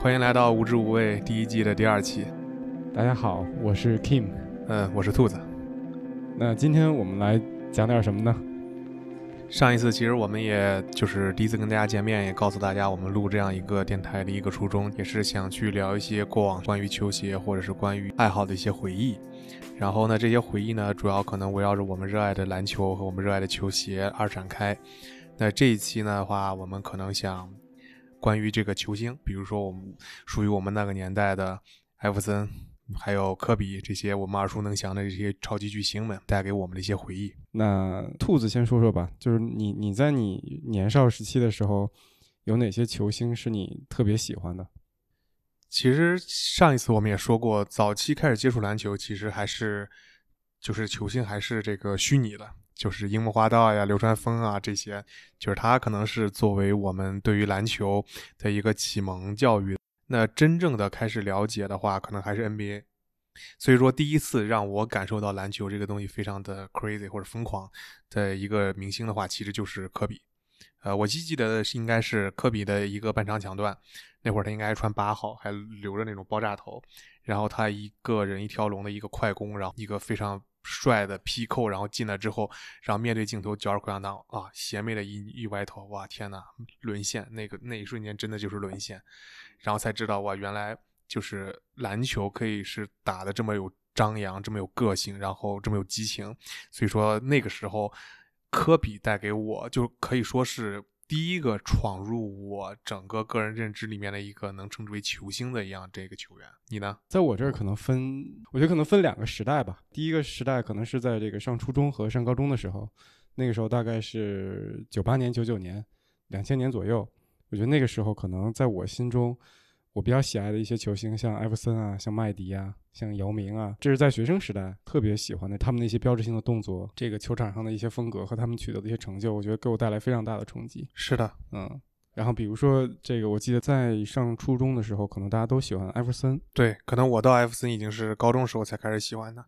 欢迎来到无知无畏第一季的第二期。大家好，我是 Kim。嗯，我是兔子。那今天我们来讲点什么呢？上一次其实我们也就是第一次跟大家见面，也告诉大家我们录这样一个电台的一个初衷，也是想去聊一些过往关于球鞋或者是关于爱好的一些回忆。然后呢，这些回忆呢，主要可能围绕着我们热爱的篮球和我们热爱的球鞋而展开。那这一期呢的话，我们可能想关于这个球星，比如说我们属于我们那个年代的艾弗森，还有科比这些我们耳熟能详的这些超级巨星们带给我们的一些回忆。那兔子先说说吧，就是你你在你年少时期的时候，有哪些球星是你特别喜欢的？其实上一次我们也说过，早期开始接触篮球，其实还是就是球星还是这个虚拟的，就是樱木花道呀、流川枫啊这些，就是他可能是作为我们对于篮球的一个启蒙教育。那真正的开始了解的话，可能还是 NBA。所以说，第一次让我感受到篮球这个东西非常的 crazy 或者疯狂的一个明星的话，其实就是科比。呃，我记记得是应该是科比的一个半场抢断，那会儿他应该穿八号，还留着那种爆炸头，然后他一个人一条龙的一个快攻，然后一个非常帅的劈扣，然后进来之后，然后面对镜头脚着空档啊，邪魅的一一歪头，哇天呐，沦陷！那个那一瞬间真的就是沦陷，然后才知道哇，原来就是篮球可以是打的这么有张扬，这么有个性，然后这么有激情，所以说那个时候。科比带给我，就可以说是第一个闯入我整个个人认知里面的一个能称之为球星的一样这个球员。你呢？在我这儿可能分，我觉得可能分两个时代吧。第一个时代可能是在这个上初中和上高中的时候，那个时候大概是九八年、九九年、两千年左右。我觉得那个时候可能在我心中。我比较喜爱的一些球星，像艾弗森啊，像麦迪啊，像姚明啊，这是在学生时代特别喜欢的。他们那些标志性的动作，这个球场上的一些风格和他们取得的一些成就，我觉得给我带来非常大的冲击。是的，嗯。然后比如说这个，我记得在上初中的时候，可能大家都喜欢艾弗森。对，可能我到艾弗森已经是高中时候才开始喜欢的。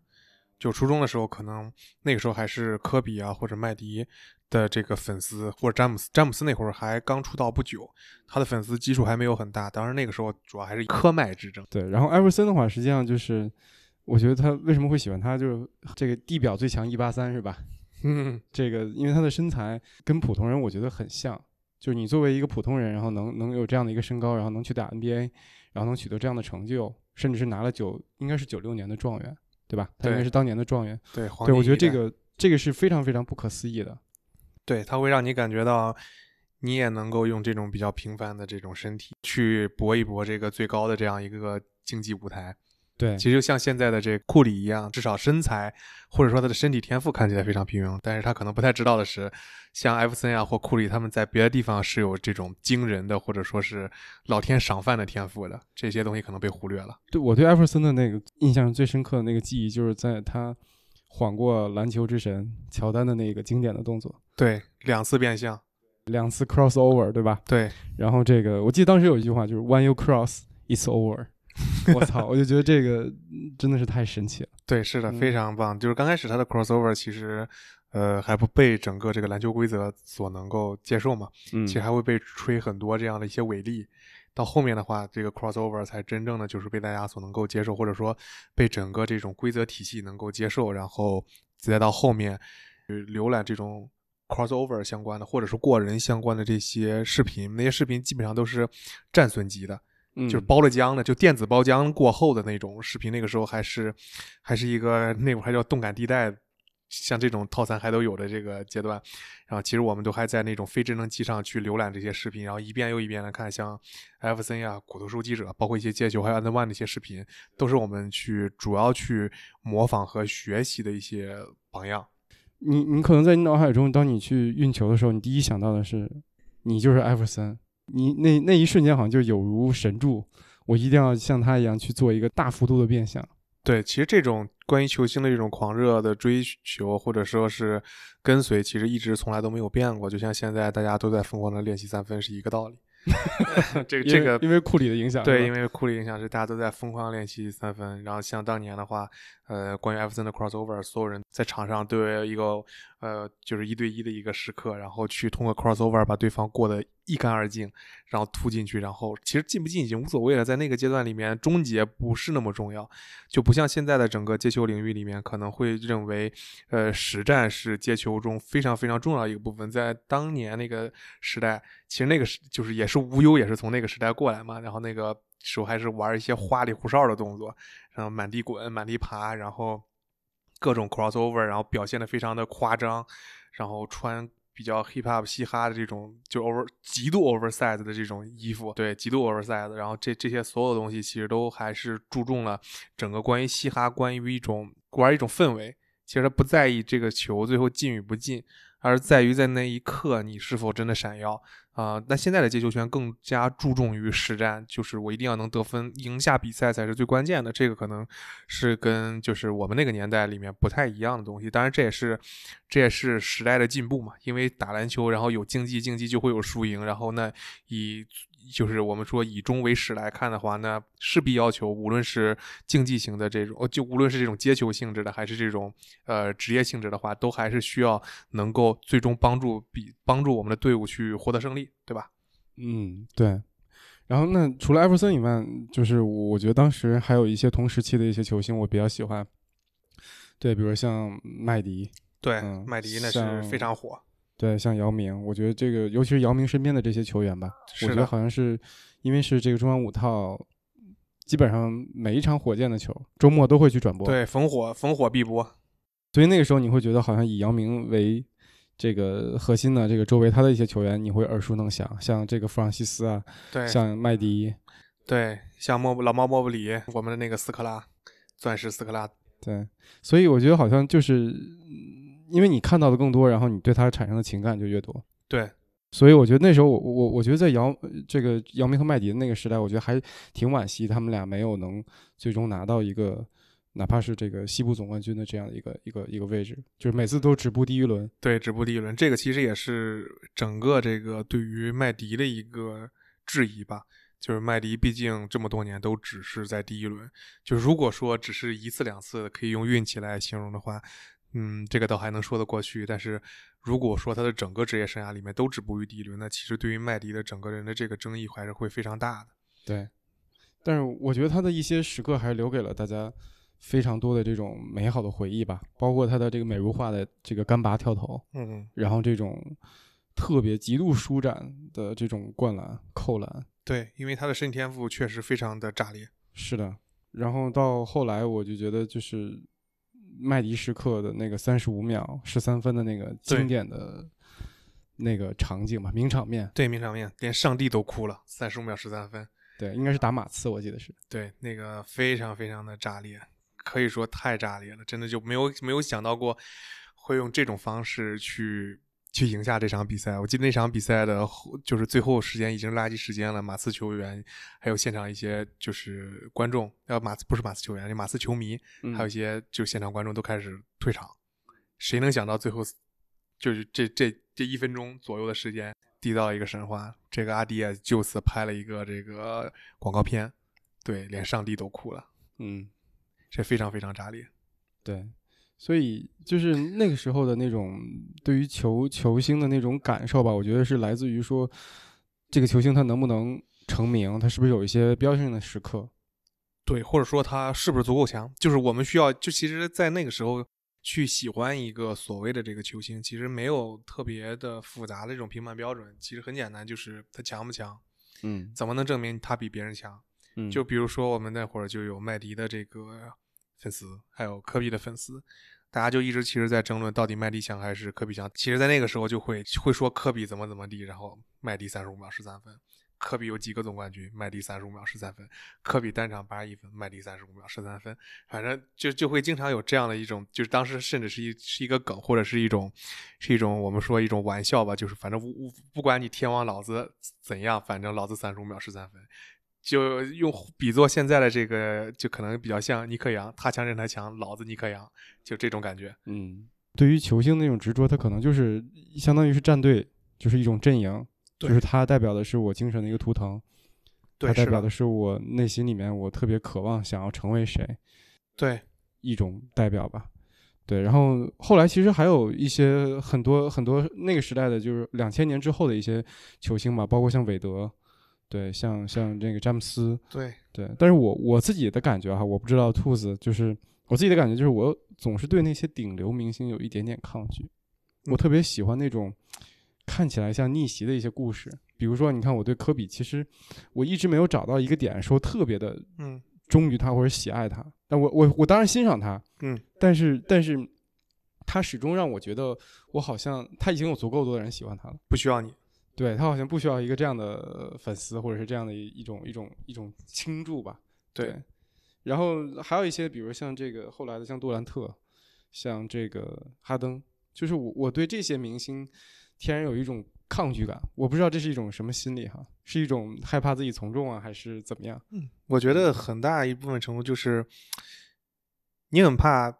就初中的时候，可能那个时候还是科比啊或者麦迪的这个粉丝，或者詹姆斯。詹姆斯那会儿还刚出道不久，他的粉丝基数还没有很大。当然那个时候主要还是科麦之争。对，然后艾弗森的话，实际上就是我觉得他为什么会喜欢他，就是这个地表最强一八三是吧？嗯，这个因为他的身材跟普通人我觉得很像，就是你作为一个普通人，然后能能有这样的一个身高，然后能去打 NBA，然后能取得这样的成就，甚至是拿了九应该是九六年的状元。对吧？他应该是当年的状元。对，对，我觉得这个这个是非常非常不可思议的。对，他会让你感觉到，你也能够用这种比较平凡的这种身体去搏一搏这个最高的这样一个竞技舞台。对，其实就像现在的这库里一样，至少身材或者说他的身体天赋看起来非常平庸，但是他可能不太知道的是，像艾弗森呀或库里他们在别的地方是有这种惊人的或者说是老天赏饭的天赋的，这些东西可能被忽略了。对我对艾弗森的那个印象最深刻的那个记忆，就是在他晃过篮球之神乔丹的那个经典的动作。对，两次变向，两次 crossover，对吧？对。然后这个我记得当时有一句话就是 “When you cross, it's over。”我操！我就觉得这个真的是太神奇了。对，是的，非常棒。就是刚开始他的 crossover 其实，呃，还不被整个这个篮球规则所能够接受嘛。嗯。其实还会被吹很多这样的一些违例。到后面的话，这个 crossover 才真正的就是被大家所能够接受，或者说被整个这种规则体系能够接受。然后再到后面，浏览这种 crossover 相关的，或者是过人相关的这些视频，那些视频基本上都是战损级的。就是包了浆的，就电子包浆过后的那种视频。那个时候还是还是一个那会儿还叫动感地带，像这种套餐还都有的这个阶段。然后其实我们都还在那种非智能机上去浏览这些视频，然后一遍又一遍的看，像艾弗森呀、骨头收集者，包括一些街球还有 Under One 那些视频，都是我们去主要去模仿和学习的一些榜样。你你可能在你脑海中，当你去运球的时候，你第一想到的是你就是艾弗森。你那那一瞬间好像就有如神助，我一定要像他一样去做一个大幅度的变相。对，其实这种关于球星的这种狂热的追求或者说是跟随，其实一直从来都没有变过。就像现在大家都在疯狂的练习三分是一个道理。这个 这个因为库里的影响，对，因为库里影响是大家都在疯狂练习三分。然后像当年的话，呃，关于艾弗森的 crossover，所有人在场上都有一个呃，就是一对一的一个时刻，然后去通过 crossover 把对方过得一干二净，然后突进去，然后其实进不进已经无所谓了，在那个阶段里面，终结不是那么重要，就不像现在的整个接球领域里面可能会认为，呃，实战是接球中非常非常重要一个部分，在当年那个时代，其实那个是就是也是无忧也是从那个时代过来嘛，然后那个时候还是玩一些花里胡哨的动作。然后满地滚，满地爬，然后各种 crossover，然后表现的非常的夸张，然后穿比较 hip hop 嘻哈的这种就 over 极度 oversize 的这种衣服，对，极度 oversize，然后这这些所有东西其实都还是注重了整个关于嘻哈，关于一种玩一种氛围，其实他不在意这个球最后进与不进，而在于在那一刻你是否真的闪耀。啊，那现在的接球圈更加注重于实战，就是我一定要能得分，赢下比赛才是最关键的。这个可能是跟就是我们那个年代里面不太一样的东西。当然，这也是这也是时代的进步嘛。因为打篮球，然后有竞技，竞技就会有输赢。然后那以就是我们说以终为始来看的话，那势必要求无论是竞技型的这种，就无论是这种接球性质的，还是这种呃职业性质的话，都还是需要能够最终帮助比帮助我们的队伍去获得胜利。对吧？嗯，对。然后那除了艾弗森以外，就是我觉得当时还有一些同时期的一些球星，我比较喜欢。对，比如像麦迪。对，麦迪那是非常火。对，像姚明，我觉得这个尤其是姚明身边的这些球员吧，我觉得好像是因为是这个中央五套，基本上每一场火箭的球周末都会去转播。对，逢火逢火必播。所以那个时候你会觉得好像以姚明为。这个核心的这个周围他的一些球员，你会耳熟能详，像这个弗朗西斯啊，对，像麦迪，对，像莫布老猫莫布里，我们的那个斯科拉，钻石斯科拉，对，所以我觉得好像就是因为你看到的更多，然后你对他产生的情感就越多，对，所以我觉得那时候我我我觉得在姚这个姚明和麦迪的那个时代，我觉得还挺惋惜，他们俩没有能最终拿到一个。哪怕是这个西部总冠军的这样的一个一个一个位置，就是每次都止步第一轮。对，止步第一轮，这个其实也是整个这个对于麦迪的一个质疑吧。就是麦迪毕竟这么多年都只是在第一轮，就如果说只是一次两次可以用运气来形容的话，嗯，这个倒还能说得过去。但是如果说他的整个职业生涯里面都止步于第一轮，那其实对于麦迪的整个人的这个争议还是会非常大的。对，但是我觉得他的一些时刻还是留给了大家。非常多的这种美好的回忆吧，包括他的这个美如画的这个干拔跳投，嗯，然后这种特别极度舒展的这种灌篮、扣篮，对，因为他的身体天赋确实非常的炸裂。是的，然后到后来我就觉得就是麦迪时刻的那个三十五秒十三分的那个经典的那个场景吧，名场面。对，名场面，连上帝都哭了，三十五秒十三分。对，应该是打马刺，我记得是。对，那个非常非常的炸裂。可以说太炸裂了，真的就没有没有想到过会用这种方式去去赢下这场比赛。我记得那场比赛的就是最后时间已经垃圾时间了，马刺球员还有现场一些就是观众，要马刺不是马刺球员，就马刺球迷，还有一些就现场观众都开始退场。谁能想到最后就是这这这一分钟左右的时间缔造一个神话？这个阿迪也就此拍了一个这个广告片，对，连上帝都哭了，嗯。这非常非常炸裂，对，所以就是那个时候的那种对于球球星的那种感受吧，我觉得是来自于说这个球星他能不能成名，他是不是有一些标志性的时刻，对，或者说他是不是足够强，就是我们需要就其实，在那个时候去喜欢一个所谓的这个球星，其实没有特别的复杂的这种评判标准，其实很简单，就是他强不强，嗯，怎么能证明他比别人强？嗯。就比如说，我们那会儿就有麦迪的这个粉丝，还有科比的粉丝，大家就一直其实，在争论到底麦迪强还是科比强。其实，在那个时候就会会说科比怎么怎么地，然后麦迪三十五秒十三分，科比有几个总冠军，麦迪三十五秒十三分，科比单场八十一分，麦迪三十五秒十三分，反正就就会经常有这样的一种，就是当时甚至是一是一个梗，或者是一种是一种我们说一种玩笑吧，就是反正不不管你天王老子怎样，反正老子三十五秒十三分。就用比作现在的这个，就可能比较像尼克杨，他强任他强，老子尼克杨，就这种感觉。嗯，对于球星那种执着，他可能就是相当于是战队，就是一种阵营，就是他代表的是我精神的一个图腾，他代表的是我内心里面我特别渴望想要成为谁。对，一种代表吧。对，然后后来其实还有一些很多很多那个时代的，就是两千年之后的一些球星吧，包括像韦德，对，像像这个詹姆斯，对对。但是我我自己的感觉哈，我不知道兔子，就是我自己的感觉就是，我总是对那些顶流明星有一点点抗拒。我特别喜欢那种看起来像逆袭的一些故事，比如说，你看我对科比，其实我一直没有找到一个点说特别的，嗯忠于他或者喜爱他。但我我我当然欣赏他，嗯，但是但是他始终让我觉得我好像他已经有足够多的人喜欢他了，不需要你。对他好像不需要一个这样的粉丝或者是这样的一一种一种一种倾注吧。对，然后还有一些，比如像这个后来的像杜兰特，像这个哈登。就是我，我对这些明星天然有一种抗拒感，我不知道这是一种什么心理哈，是一种害怕自己从众啊，还是怎么样？嗯，我觉得很大一部分程度就是你很怕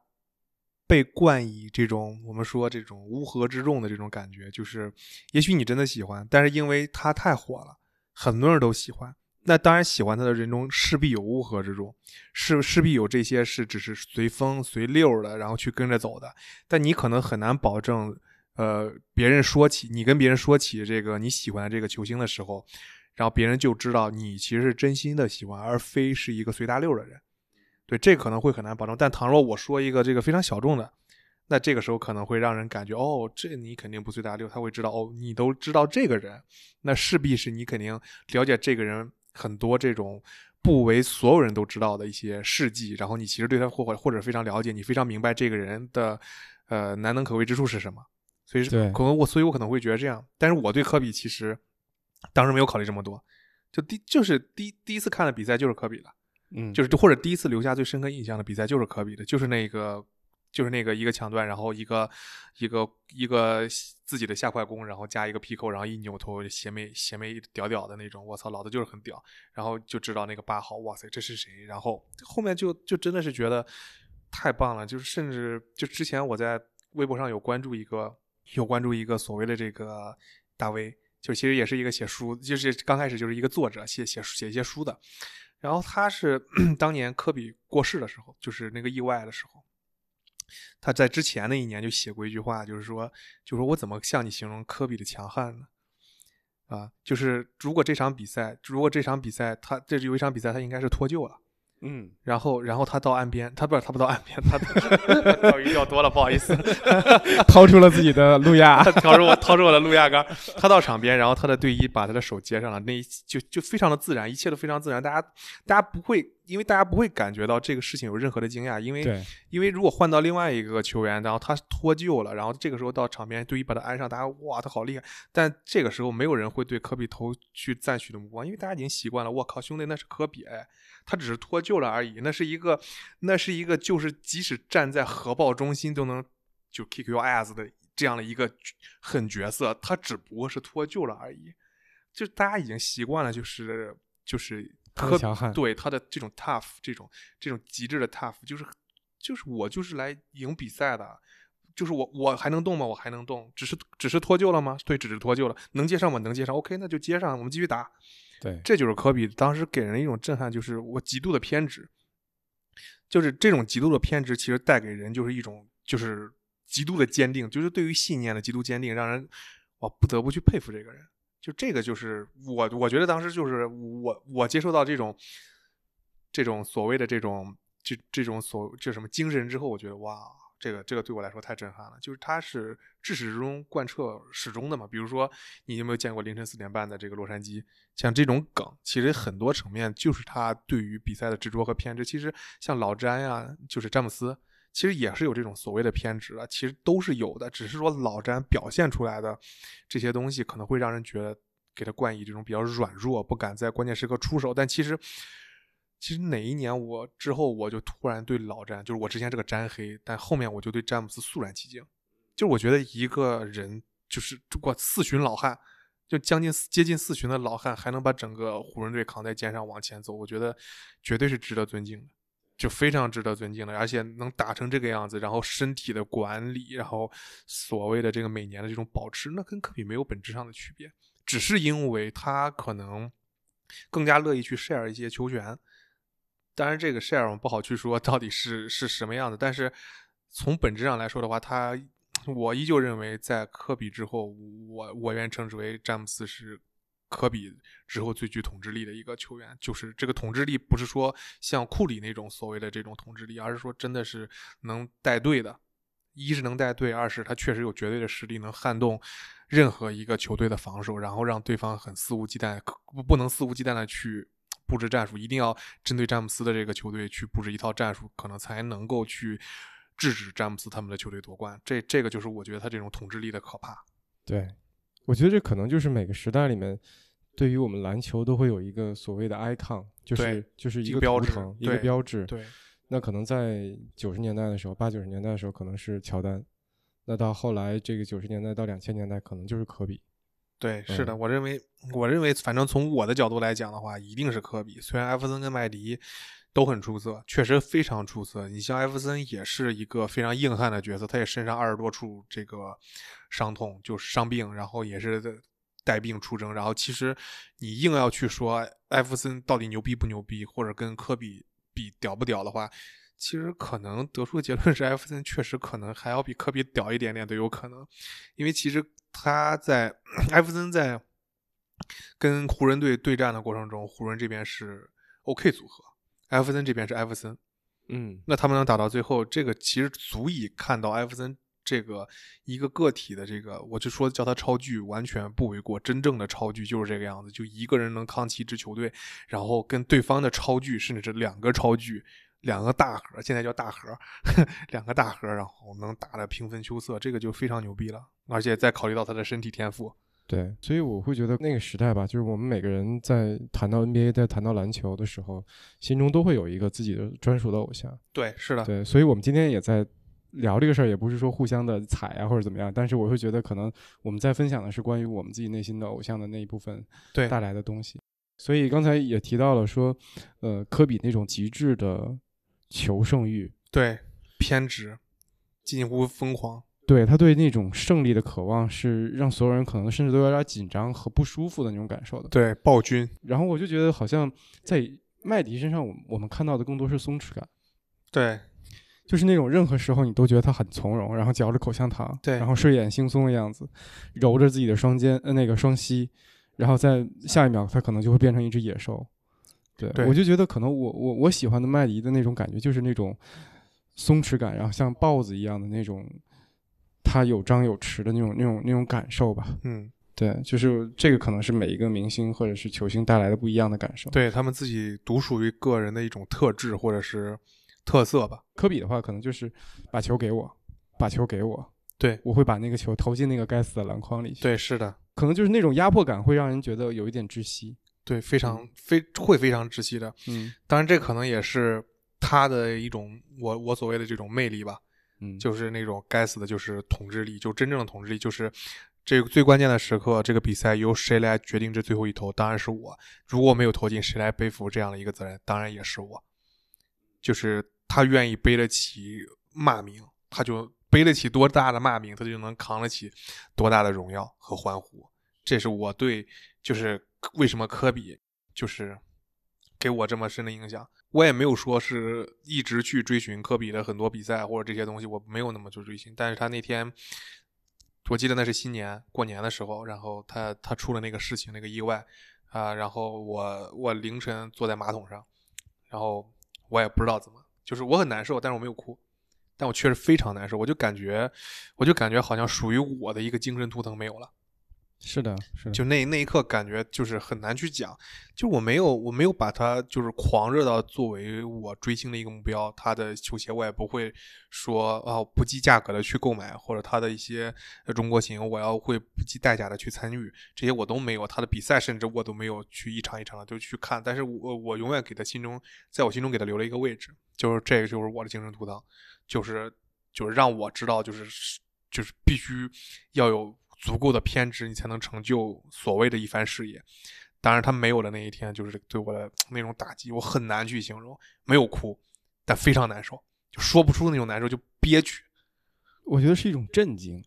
被冠以这种我们说这种乌合之众的这种感觉，就是也许你真的喜欢，但是因为他太火了，很多人都喜欢。那当然，喜欢他的人中势必有乌合之众，势势必有这些是只是随风随溜的，然后去跟着走的。但你可能很难保证，呃，别人说起你跟别人说起这个你喜欢的这个球星的时候，然后别人就知道你其实是真心的喜欢，而非是一个随大溜的人。对，这可能会很难保证。但倘若我说一个这个非常小众的，那这个时候可能会让人感觉，哦，这你肯定不随大流，他会知道，哦，你都知道这个人，那势必是你肯定了解这个人。很多这种不为所有人都知道的一些事迹，然后你其实对他或或或者非常了解，你非常明白这个人的呃难能可贵之处是什么，所以可能我所以我可能会觉得这样，但是我对科比其实当时没有考虑这么多，就第就是第第一次看的比赛就是科比的，嗯，就是或者第一次留下最深刻印象的比赛就是科比的，就是那个。就是那个一个抢断，然后一个一个一个自己的下快攻，然后加一个劈扣，然后一扭头邪魅邪魅屌屌的那种，我操，老子就是很屌，然后就知道那个八号，哇塞，这是谁？然后后面就就真的是觉得太棒了，就是甚至就之前我在微博上有关注一个有关注一个所谓的这个大 V，就其实也是一个写书，就是刚开始就是一个作者写写写一些书的，然后他是 当年科比过世的时候，就是那个意外的时候。他在之前那一年就写过一句话，就是说，就说我怎么向你形容科比的强悍呢？啊，就是如果这场比赛，如果这场比赛他这有一场比赛他应该是脱臼了。嗯，然后，然后他到岸边，他不是他不到岸边，他钓 鱼钓多了，不好意思，掏出了自己的路亚，掏出我掏出我的路亚杆。他到场边，然后他的队医把他的手接上了，那就就非常的自然，一切都非常自然，大家大家不会，因为大家不会感觉到这个事情有任何的惊讶，因为因为如果换到另外一个球员，然后他脱臼了，然后这个时候到场边，队医把他安上，大家哇，他好厉害，但这个时候没有人会对科比投去赞许的目光，因为大家已经习惯了，我靠，兄弟那是科比。他只是脱臼了而已，那是一个，那是一个，就是即使站在核爆中心都能就 kick your ass 的这样的一个狠角色，他只不过是脱臼了而已，就大家已经习惯了，就是就是特强悍，对他的这种 tough，这种这种极致的 tough，就是就是我就是来赢比赛的，就是我我还能动吗？我还能动，只是只是脱臼了吗？对，只是脱臼了，能接上吗？能接上，OK，那就接上，我们继续打。对，这就是科比当时给人一种震撼，就是我极度的偏执，就是这种极度的偏执，其实带给人就是一种就是极度的坚定，就是对于信念的极度坚定，让人我不得不去佩服这个人。就这个就是我，我觉得当时就是我我接受到这种这种所谓的这种这这种所就什么精神之后，我觉得哇。这个这个对我来说太震撼了，就是他是至始至终贯彻始终的嘛。比如说，你有没有见过凌晨四点半的这个洛杉矶？像这种梗，其实很多层面就是他对于比赛的执着和偏执。其实像老詹呀，就是詹姆斯，其实也是有这种所谓的偏执的，其实都是有的。只是说老詹表现出来的这些东西，可能会让人觉得给他冠以这种比较软弱，不敢在关键时刻出手。但其实。其实哪一年我之后我就突然对老詹，就是我之前这个詹黑，但后面我就对詹姆斯肃然起敬。就我觉得一个人就是过四旬老汉，就将近接近四旬的老汉，还能把整个湖人队扛在肩上往前走，我觉得绝对是值得尊敬的，就非常值得尊敬的。而且能打成这个样子，然后身体的管理，然后所谓的这个每年的这种保持，那跟科比没有本质上的区别，只是因为他可能更加乐意去 share 一些球权。当然这个 share 我们不好去说到底是是什么样的，但是从本质上来说的话，他我依旧认为在科比之后，我我愿称之为詹姆斯是科比之后最具统治力的一个球员。就是这个统治力不是说像库里那种所谓的这种统治力，而是说真的是能带队的。一是能带队，二是他确实有绝对的实力，能撼动任何一个球队的防守，然后让对方很肆无忌惮，不不能肆无忌惮的去布置战术，一定要针对詹姆斯的这个球队去布置一套战术，可能才能够去制止詹姆斯他们的球队夺冠。这这个就是我觉得他这种统治力的可怕。对，我觉得这可能就是每个时代里面，对于我们篮球都会有一个所谓的 icon，就是就是一个标志，一个标志。对。那可能在九十年代的时候，八九十年代的时候，可能是乔丹。那到后来，这个九十年代到两千年代，可能就是科比。对，是的，我认为，我认为，反正从我的角度来讲的话，一定是科比。虽然艾弗森跟麦迪都很出色，确实非常出色。你像艾弗森也是一个非常硬汉的角色，他也身上二十多处这个伤痛，就是伤病，然后也是带病出征。然后其实你硬要去说艾弗森到底牛逼不牛逼，或者跟科比。比屌不屌的话，其实可能得出的结论是，艾弗森确实可能还要比科比屌一点点都有可能，因为其实他在艾弗森在跟湖人队对战的过程中，湖人这边是 OK 组合，艾弗森这边是艾弗森，嗯，那他们能打到最后，这个其实足以看到艾弗森这个一个个体的这个，我就说叫他超巨完全不为过，真正的超巨就是这个样子，就一个人能扛起一支球队，然后跟对方的超巨，甚至是两个超巨，两个大盒，现在叫大盒，两个大盒，然后能打的平分秋色，这个就非常牛逼了。而且再考虑到他的身体天赋，对，所以我会觉得那个时代吧，就是我们每个人在谈到 NBA，在谈到篮球的时候，心中都会有一个自己的专属的偶像。对，是的，对，所以我们今天也在。聊这个事儿也不是说互相的踩啊或者怎么样，但是我会觉得可能我们在分享的是关于我们自己内心的偶像的那一部分带来的东西。所以刚才也提到了说，呃，科比那种极致的求胜欲，对偏执，近乎疯狂，对他对那种胜利的渴望是让所有人可能甚至都有点紧张和不舒服的那种感受的。对暴君，然后我就觉得好像在麦迪身上，我我们看到的更多是松弛感。对。就是那种任何时候你都觉得他很从容，然后嚼着口香糖，对，然后睡眼惺忪的样子，揉着自己的双肩，呃，那个双膝，然后在下一秒他可能就会变成一只野兽。对，我就觉得可能我我我喜欢的麦迪的那种感觉就是那种松弛感，然后像豹子一样的那种，他有张有弛的那种那种那种感受吧。嗯，对，就是这个可能是每一个明星或者是球星带来的不一样的感受，对他们自己独属于个人的一种特质或者是。特色吧，科比的话可能就是把球给我，把球给我，对我会把那个球投进那个该死的篮筐里去。对，是的，可能就是那种压迫感会让人觉得有一点窒息。对，非常非会非常窒息的。嗯，当然这可能也是他的一种我我所谓的这种魅力吧。嗯，就是那种该死的，就是统治力，就真正的统治力，就是这个最关键的时刻，这个比赛由谁来决定这最后一投？当然是我。如果没有投进，谁来背负这样的一个责任？当然也是我。就是他愿意背得起骂名，他就背得起多大的骂名，他就能扛得起多大的荣耀和欢呼。这是我对，就是为什么科比就是给我这么深的影响。我也没有说是一直去追寻科比的很多比赛或者这些东西，我没有那么去追寻。但是他那天，我记得那是新年过年的时候，然后他他出了那个事情，那个意外啊，然后我我凌晨坐在马桶上，然后。我也不知道怎么，就是我很难受，但是我没有哭，但我确实非常难受，我就感觉，我就感觉好像属于我的一个精神图腾没有了。是的，是的，就那那一刻感觉就是很难去讲，就我没有我没有把它就是狂热到作为我追星的一个目标，他的球鞋我也不会说啊不计价格的去购买，或者他的一些中国行我要会不计代价的去参与，这些我都没有，他的比赛甚至我都没有去一场一场的就去看，但是我我永远给他心中，在我心中给他留了一个位置，就是这个就是我的精神图腾，就是就是让我知道就是就是必须要有。足够的偏执，你才能成就所谓的一番事业。当然，他没有的那一天，就是对我的那种打击，我很难去形容。没有哭，但非常难受，就说不出那种难受，就憋屈。我觉得是一种震惊，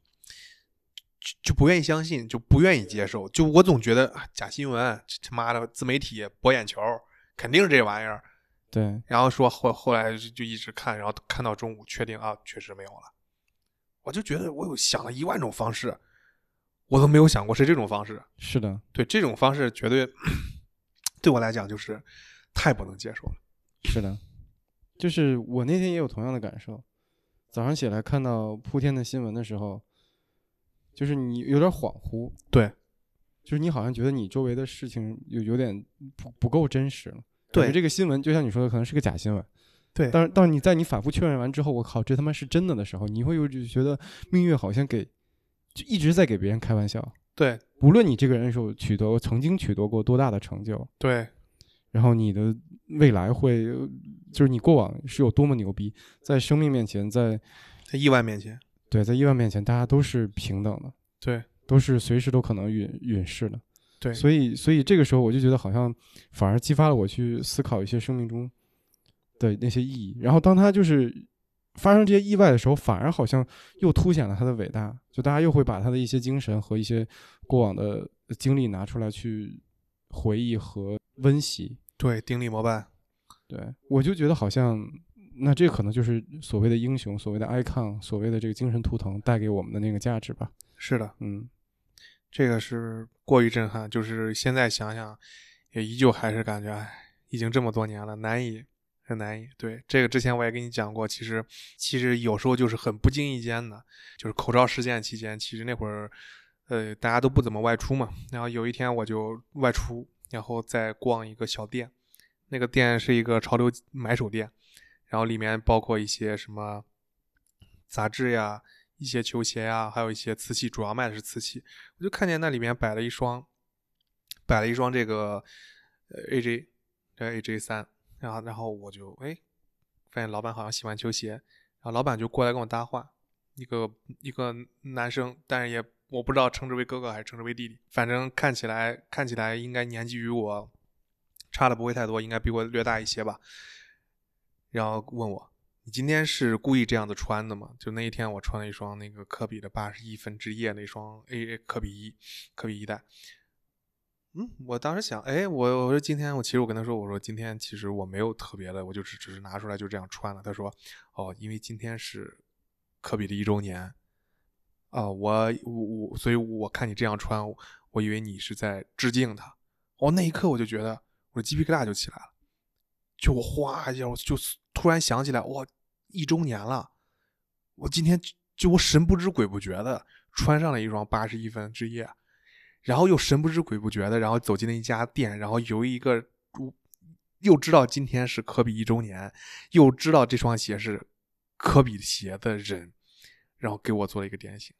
就就不愿意相信，就不愿意接受。就我总觉得假新闻，他妈的自媒体博眼球，肯定是这玩意儿。对，然后说后后来就就一直看，然后看到中午确定啊，确实没有了。我就觉得我有想了一万种方式，我都没有想过是这种方式。是的，对这种方式绝对 对我来讲就是太不能接受了。是的，就是我那天也有同样的感受。早上起来看到铺天的新闻的时候，就是你有点恍惚，对，就是你好像觉得你周围的事情有有点不不够真实了。对这个新闻就像你说的，可能是个假新闻。对但是当你在你反复确认完之后，我靠，这他妈是真的的时候，你会有觉得命运好像给就一直在给别人开玩笑。对无论你这个人是有取得曾经取得过多大的成就，对然后你的未来会就是你过往是有多么牛逼，在生命面前，在在意外面前，对在意外面前，大家都是平等的，对都是随时都可能陨陨逝的。对所以所以这个时候我就觉得好像反而激发了我去思考一些生命中的那些意义。然后当他就是发生这些意外的时候，反而好像又凸显了他的伟大，就大家又会把他的一些精神和一些过往的经历拿出来去回忆和温习。对，顶礼膜拜，对我就觉得好像。那这可能就是所谓的英雄，所谓的 icon，所谓的这个精神图腾带给我们的那个价值吧。是的，嗯，这个是过于震撼，就是现在想想，也依旧还是感觉，唉，已经这么多年了，难以，很难以。对，这个之前我也跟你讲过，其实其实有时候就是很不经意间的，就是口罩事件期间，其实那会儿，呃，大家都不怎么外出嘛，然后有一天我就外出，然后再逛一个小店，那个店是一个潮流买手店，然后里面包括一些什么杂志呀。一些球鞋呀、还有一些瓷器，主要卖的是瓷器。我就看见那里面摆了一双，摆了一双这个呃 AJ，这 AJ 三，然后然后我就哎，发现老板好像喜欢球鞋，然后老板就过来跟我搭话，一个一个男生，但是也我不知道称之为哥哥还是称之为弟弟，反正看起来看起来应该年纪与我差的不会太多，应该比我略大一些吧。然后问我。你今天是故意这样子穿的吗？就那一天，我穿了一双那个科比的八十一分之夜那双 A A 科比一，科比一代。嗯，我当时想，哎，我我说今天我其实我跟他说，我说今天其实我没有特别的，我就只只是拿出来就这样穿了。他说，哦，因为今天是科比的一周年啊，我我我，所以我看你这样穿，我以为你是在致敬他。哦，那一刻我就觉得我鸡皮疙瘩就起来了，就我哗一下我就。突然想起来，哇，一周年了！我今天就我神不知鬼不觉的穿上了一双八十一分之夜，然后又神不知鬼不觉的，然后走进了一家店，然后由一个又知道今天是科比一周年，又知道这双鞋是科比鞋的人，然后给我做了一个点醒，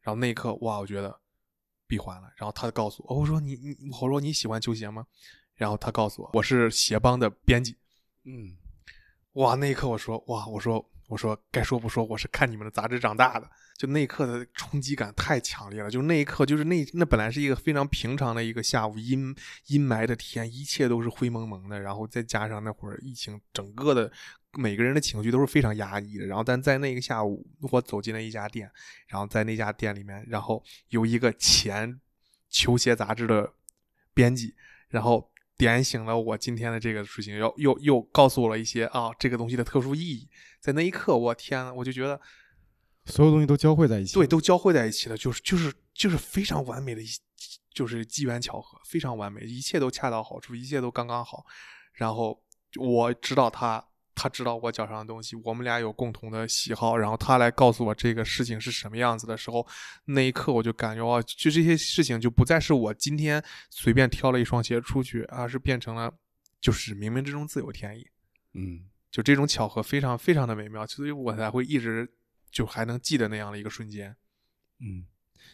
然后那一刻，哇，我觉得闭环了。然后他告诉我，我说你你我说你喜欢球鞋吗？然后他告诉我，我是鞋帮的编辑，嗯。哇！那一刻我说哇，我说我说该说不说，我是看你们的杂志长大的。就那一刻的冲击感太强烈了。就那一刻，就是那那本来是一个非常平常的一个下午，阴阴霾的天，一切都是灰蒙蒙的。然后再加上那会儿疫情，整个的每个人的情绪都是非常压抑的。然后但在那个下午，我走进了一家店，然后在那家店里面，然后有一个前球鞋杂志的编辑，然后。点醒了我今天的这个事情，又又又告诉我了一些啊这个东西的特殊意义。在那一刻，我天呐，我就觉得所有东西都交汇在一起，对，都交汇在一起了，就是就是就是非常完美的，一就是机缘巧合，非常完美，一切都恰到好处，一切都刚刚好。然后我知道他。他知道我脚上的东西，我们俩有共同的喜好，然后他来告诉我这个事情是什么样子的时候，那一刻我就感觉哇，就这些事情就不再是我今天随便挑了一双鞋出去，而是变成了就是冥冥之中自有天意。嗯，就这种巧合非常非常的美妙，所以我才会一直就还能记得那样的一个瞬间。嗯，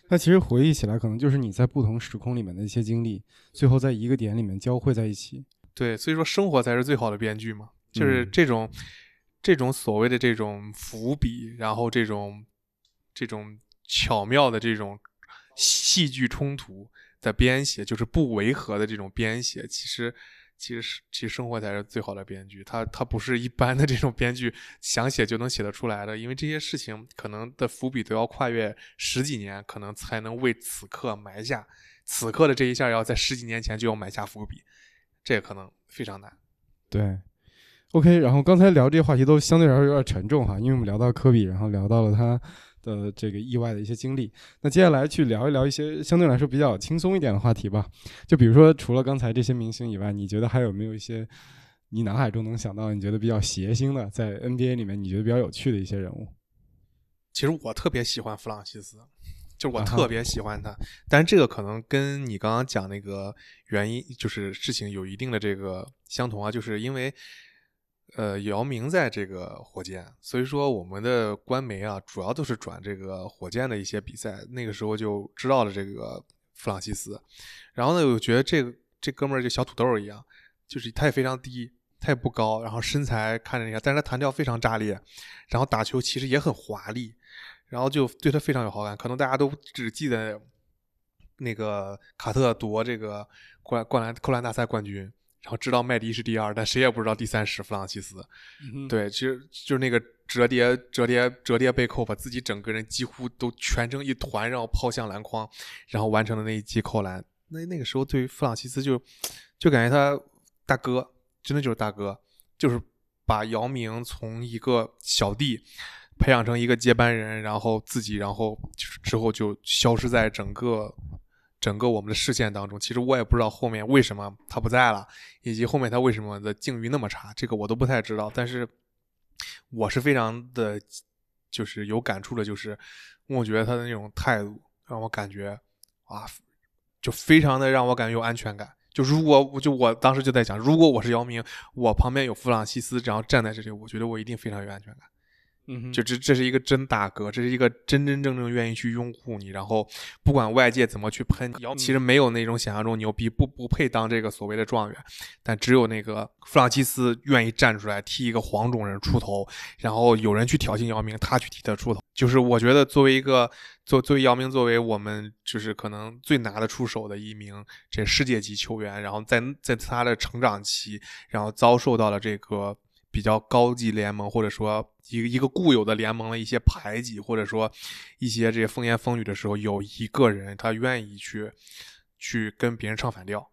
那其实回忆起来，可能就是你在不同时空里面的一些经历，最后在一个点里面交汇在一起。对，所以说生活才是最好的编剧嘛。就是这种，这种所谓的这种伏笔，然后这种，这种巧妙的这种戏剧冲突的编写，就是不违和的这种编写，其实，其实是，其实生活才是最好的编剧。他他不是一般的这种编剧想写就能写得出来的，因为这些事情可能的伏笔都要跨越十几年，可能才能为此刻埋下此刻的这一下，要在十几年前就要埋下伏笔，这也可能非常难。对。OK，然后刚才聊这些话题都相对来说有点沉重哈，因为我们聊到科比，然后聊到了他的这个意外的一些经历。那接下来去聊一聊一些相对来说比较轻松一点的话题吧。就比如说，除了刚才这些明星以外，你觉得还有没有一些你脑海中能想到你觉得比较谐星的，在 NBA 里面你觉得比较有趣的一些人物？其实我特别喜欢弗朗西斯，就是我特别喜欢他，但是这个可能跟你刚刚讲那个原因，就是事情有一定的这个相同啊，就是因为呃姚明在这个火箭，所以说我们的官媒啊主要都是转这个火箭的一些比赛，那个时候就知道了这个弗朗西斯，然后呢，我觉得这这哥们儿就小土豆儿一样，就是他也非常低。他也不高，然后身材看着那个，但是他弹跳非常炸裂，然后打球其实也很华丽，然后就对他非常有好感。可能大家都只记得那个卡特夺这个灌灌篮扣篮大赛冠军，然后知道麦迪是第二，但谁也不知道第三是弗朗西斯。对，其实就是那个折叠折叠折叠背扣，把自己整个人几乎都蜷成一团，然后抛向篮筐，然后完成了那一记扣篮。那那个时候对于弗朗西斯就就感觉他大哥。真的就是大哥，就是把姚明从一个小弟培养成一个接班人，然后自己，然后就是之后就消失在整个整个我们的视线当中。其实我也不知道后面为什么他不在了，以及后面他为什么的境遇那么差，这个我都不太知道。但是我是非常的，就是有感触的，就是我觉得他的那种态度让我感觉啊，就非常的让我感觉有安全感。就如果我就我当时就在想，如果我是姚明，我旁边有弗朗西斯，然后站在这里，我觉得我一定非常有安全感。嗯，就这这是一个真大哥，这是一个真真正正愿意去拥护你，然后不管外界怎么去喷，姚其实没有那种想象中牛逼，不不配当这个所谓的状元，但只有那个弗朗西斯愿意站出来替一个黄种人出头，然后有人去挑衅姚明，他去替他出头。就是我觉得作为一个作作为姚明，作为我们就是可能最拿得出手的一名这世界级球员，然后在在他的成长期，然后遭受到了这个比较高级联盟或者说一个一个固有的联盟的一些排挤，或者说一些这些风言风语的时候，有一个人他愿意去去跟别人唱反调，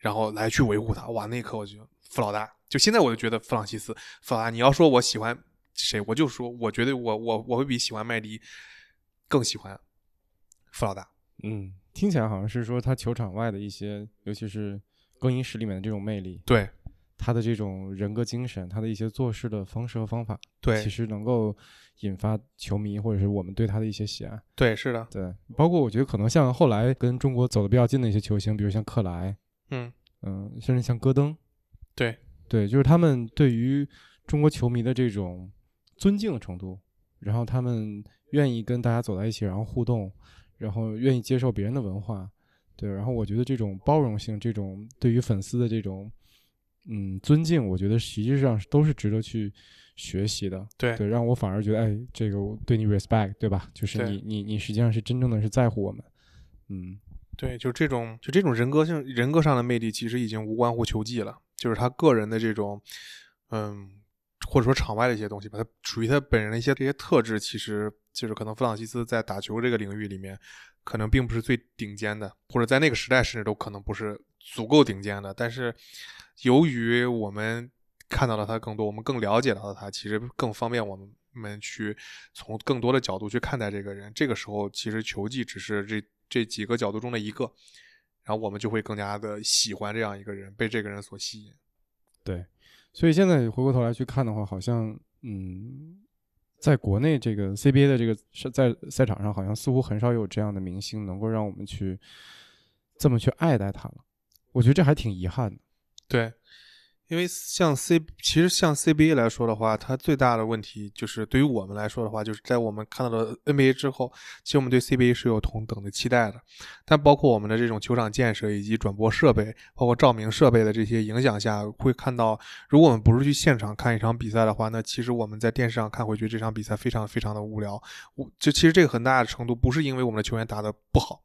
然后来去维护他。哇，那一刻我就弗老大，就现在我就觉得弗朗西斯弗老大，你要说我喜欢。谁我就说，我觉得我我我会比喜欢麦迪更喜欢弗老大。嗯，听起来好像是说他球场外的一些，尤其是更衣室里面的这种魅力，对他的这种人格精神，他的一些做事的方式和方法，对，其实能够引发球迷或者是我们对他的一些喜爱。对，是的，对，包括我觉得可能像后来跟中国走的比较近的一些球星，比如像克莱，嗯嗯、甚至像戈登，对对，就是他们对于中国球迷的这种。尊敬的程度，然后他们愿意跟大家走在一起，然后互动，然后愿意接受别人的文化，对，然后我觉得这种包容性，这种对于粉丝的这种嗯尊敬，我觉得实际上都是值得去学习的。对对，让我反而觉得，哎，这个我对你 respect，对吧？就是你你你实际上是真正的是在乎我们，嗯，对，就这种就这种人格性人格上的魅力，其实已经无关乎球技了，就是他个人的这种嗯。或者说场外的一些东西吧，他属于他本人的一些这些特质，其实就是可能弗朗西斯在打球这个领域里面，可能并不是最顶尖的，或者在那个时代甚至都可能不是足够顶尖的。但是由于我们看到了他更多，我们更了解到了他，其实更方便我们们去从更多的角度去看待这个人。这个时候，其实球技只是这这几个角度中的一个，然后我们就会更加的喜欢这样一个人，被这个人所吸引。对。所以现在回过头来去看的话，好像嗯，在国内这个 CBA 的这个在赛场上，好像似乎很少有这样的明星能够让我们去这么去爱戴他了。我觉得这还挺遗憾的。对，因为像 C，其实像 CBA 来说的话，它最大的问题就是对于我们来说的话，就是在我们看到了 NBA 之后，其实我们对 CBA 是有同等的期待的。但包括我们的这种球场建设以及转播设备，包括照明设备的这些影响下，会看到，如果我们不是去现场看一场比赛的话，那其实我们在电视上看回去这场比赛非常非常的无聊。我就其实这个很大的程度不是因为我们的球员打得不好。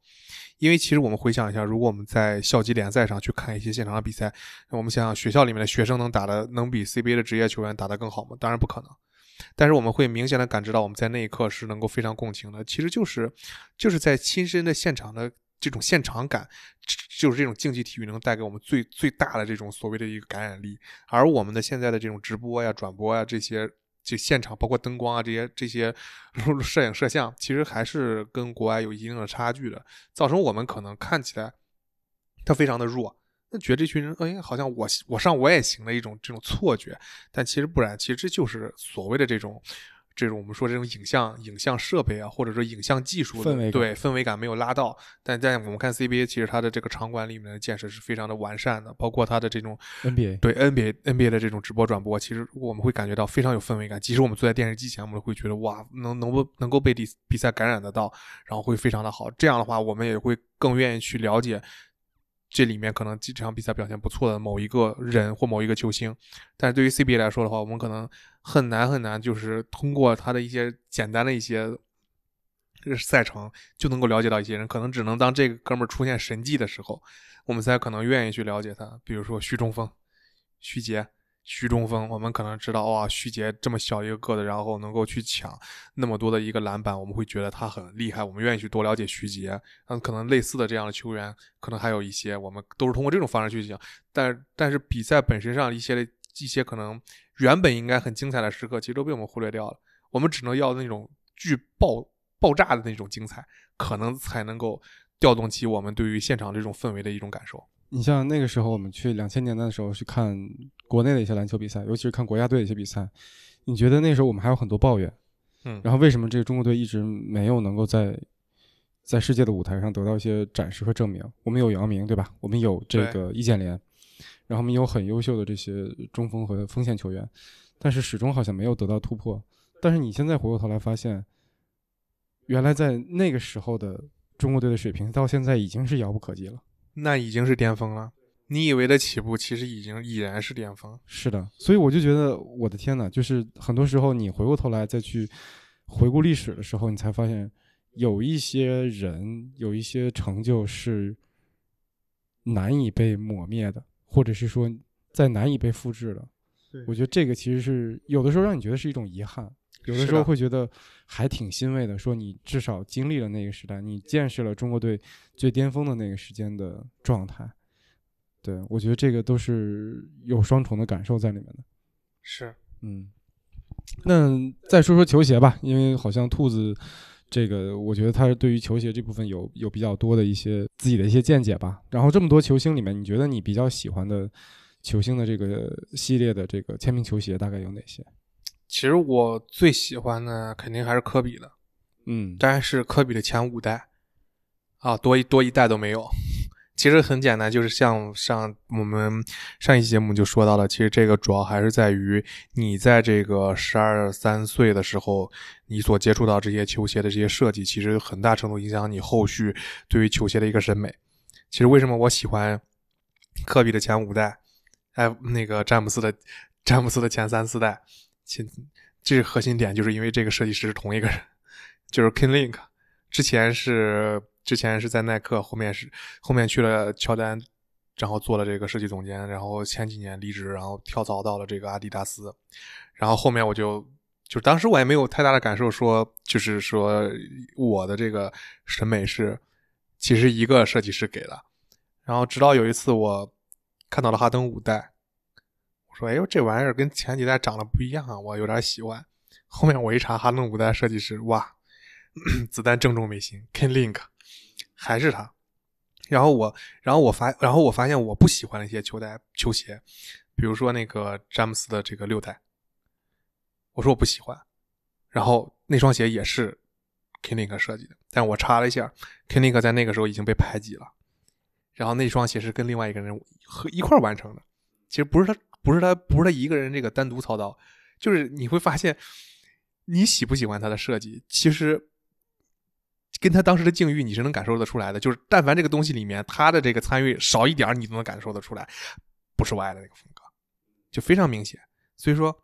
因为其实我们回想一下，如果我们在校级联赛上去看一些现场的比赛，那我们想想学校里面的学生能打的能比 CBA 的职业球员打得更好吗？当然不可能。但是我们会明显的感知到，我们在那一刻是能够非常共情的。其实就是就是在亲身的现场的这种现场感，就是这种竞技体育能带给我们最最大的这种所谓的一个感染力，而我们的现在的这种直播呀、转播呀这些，就现场包括灯光啊这些这些 摄影摄像，其实还是跟国外有一定的差距的，造成我们可能看起来他非常的弱，那觉得这群人哎好像我我上我也行的一种这种错觉，但其实不然，其实这就是所谓的这种。这种我们说这种影像影像设备啊，或者说影像技术的氛围对氛围感没有拉到，但在我们看 CBA，其实它的这个场馆里面的建设是非常的完善的，包括它的这种 NBA 对 NBA NBA 的这种直播转播，其实我们会感觉到非常有氛围感。即使我们坐在电视机前，我们会觉得哇，能能不能够被比比赛感染得到，然后会非常的好。这样的话，我们也会更愿意去了解这里面可能几场比赛表现不错的某一个人或某一个球星。但是对于 CBA 来说的话，我们可能很难很难，就是通过他的一些简单的一些赛程就能够了解到一些人，可能只能当这个哥们儿出现神迹的时候，我们才可能愿意去了解他。比如说徐中锋、徐杰、徐中锋，我们可能知道哇，徐杰这么小一个个子，然后能够去抢那么多的一个篮板，我们会觉得他很厉害，我们愿意去多了解徐杰。嗯，可能类似的这样的球员，可能还有一些，我们都是通过这种方式去讲。但但是比赛本身上一些的一些可能原本应该很精彩的时刻，其实都被我们忽略掉了。我们只能要那种巨爆爆炸的那种精彩，可能才能够调动起我们对于现场这种氛围的一种感受。你像那个时候，我们去两千年的时候去看国内的一些篮球比赛，尤其是看国家队的一些比赛，你觉得那时候我们还有很多抱怨，嗯，然后为什么这个中国队一直没有能够在在世界的舞台上得到一些展示和证明？我们有姚明，对吧？我们有这个易建联，然后我们有很优秀的这些中锋和锋线球员，但是始终好像没有得到突破。但是你现在回过头来发现，原来在那个时候的中国队的水平，到现在已经是遥不可及了。那已经是巅峰了。你以为的起步，其实已经已然是巅峰。是的，所以我就觉得，我的天呐，就是很多时候你回过头来再去回顾历史的时候，你才发现有一些人有一些成就是难以被抹灭的，或者是说在难以被复制的。对我觉得这个其实是有的时候让你觉得是一种遗憾，有的时候会觉得还挺欣慰的，说你至少经历了那个时代，你见识了中国队最巅峰的那个时间的状态。对我觉得这个都是有双重的感受在里面的。是，嗯，那再说说球鞋吧，因为好像兔子这个，我觉得他对于球鞋这部分有有比较多的一些自己的一些见解吧。然后这么多球星里面，你觉得你比较喜欢的球星的这个系列的这个签名球鞋大概有哪些？其实我最喜欢的肯定还是科比的，嗯，当然是科比的前五代啊，多一多一代都没有。其实很简单，就是像上我们上一期节目就说到了，其实这个主要还是在于你在这个十二三岁的时候，你所接触到这些球鞋的这些设计，其实很大程度影响你后续对于球鞋的一个审美。其实为什么我喜欢科比的前五代，哎，那个詹姆斯的詹姆斯的前三四代，其这是核心点就是因为这个设计师是同一个人，就是 Ken Link，之前是之前是在耐克，后面是后面去了乔丹，然后做了这个设计总监，然后前几年离职，然后跳槽到了这个阿迪达斯，然后后面我就就当时我也没有太大的感受说，就是说我的这个审美是其实一个设计师给的，然后直到有一次我看到了哈登五代。我说：“哎呦，这玩意儿跟前几代长得不一样啊，我有点喜欢。”后面我一查哈登五代设计师，哇，子弹正中眉心，Ken Link，还是他。然后我，然后我发，然后我发现我不喜欢的一些球袋球鞋，比如说那个詹姆斯的这个六代，我说我不喜欢。然后那双鞋也是 Ken Link 设计的，但我查了一下，Ken Link 在那个时候已经被排挤了。然后那双鞋是跟另外一个人和一块完成的，其实不是他，不是他，不是他一个人这个单独操刀，就是你会发现，你喜不喜欢他的设计，其实跟他当时的境遇你是能感受得出来的。就是但凡这个东西里面他的这个参与少一点，你都能感受得出来，不是我爱的那个风格，就非常明显。所以说，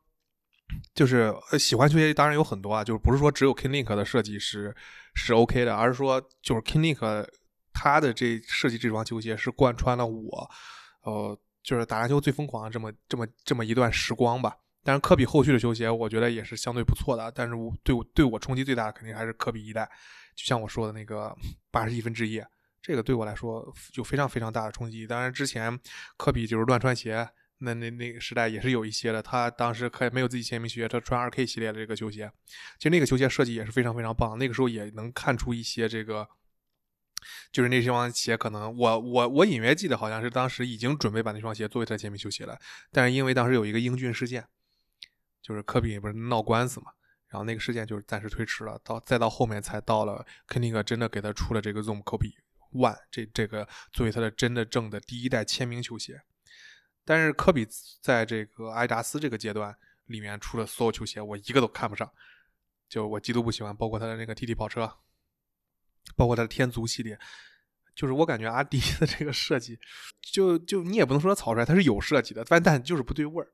就是喜欢球鞋当然有很多啊，就是不是说只有 Klink 的设计是是 OK 的，而是说就是 Klink 他的这设计这双球鞋是贯穿了我，呃，就是打篮球最疯狂的这么这么这么一段时光吧。但是科比后续的球鞋，我觉得也是相对不错的。但是我对我对我冲击最大的肯定还是科比一代，就像我说的那个八十一分之一，这个对我来说有非常非常大的冲击。当然，之前科比就是乱穿鞋，那那那个时代也是有一些的。他当时可没有自己签名鞋，他穿二 K 系列的这个球鞋，其实那个球鞋设计也是非常非常棒。那个时候也能看出一些这个，就是那双鞋可能我我我隐约记得好像是当时已经准备把那双鞋作为他签名球鞋了，但是因为当时有一个英俊事件，就是科比不是闹官司嘛。然后那个事件就是暂时推迟了，到再到后面才到了肯尼克真的给他出了这个 Zoom Kobe One 这这个作为他的真的正的第一代签名球鞋。但是科比在这个阿迪达斯这个阶段里面出的所有球鞋，我一个都看不上，就我极度不喜欢，包括他的那个 TT 跑车，包括他的天足系列，就是我感觉阿迪的这个设计，就就你也不能说草率，它是有设计的，但但就是不对味儿。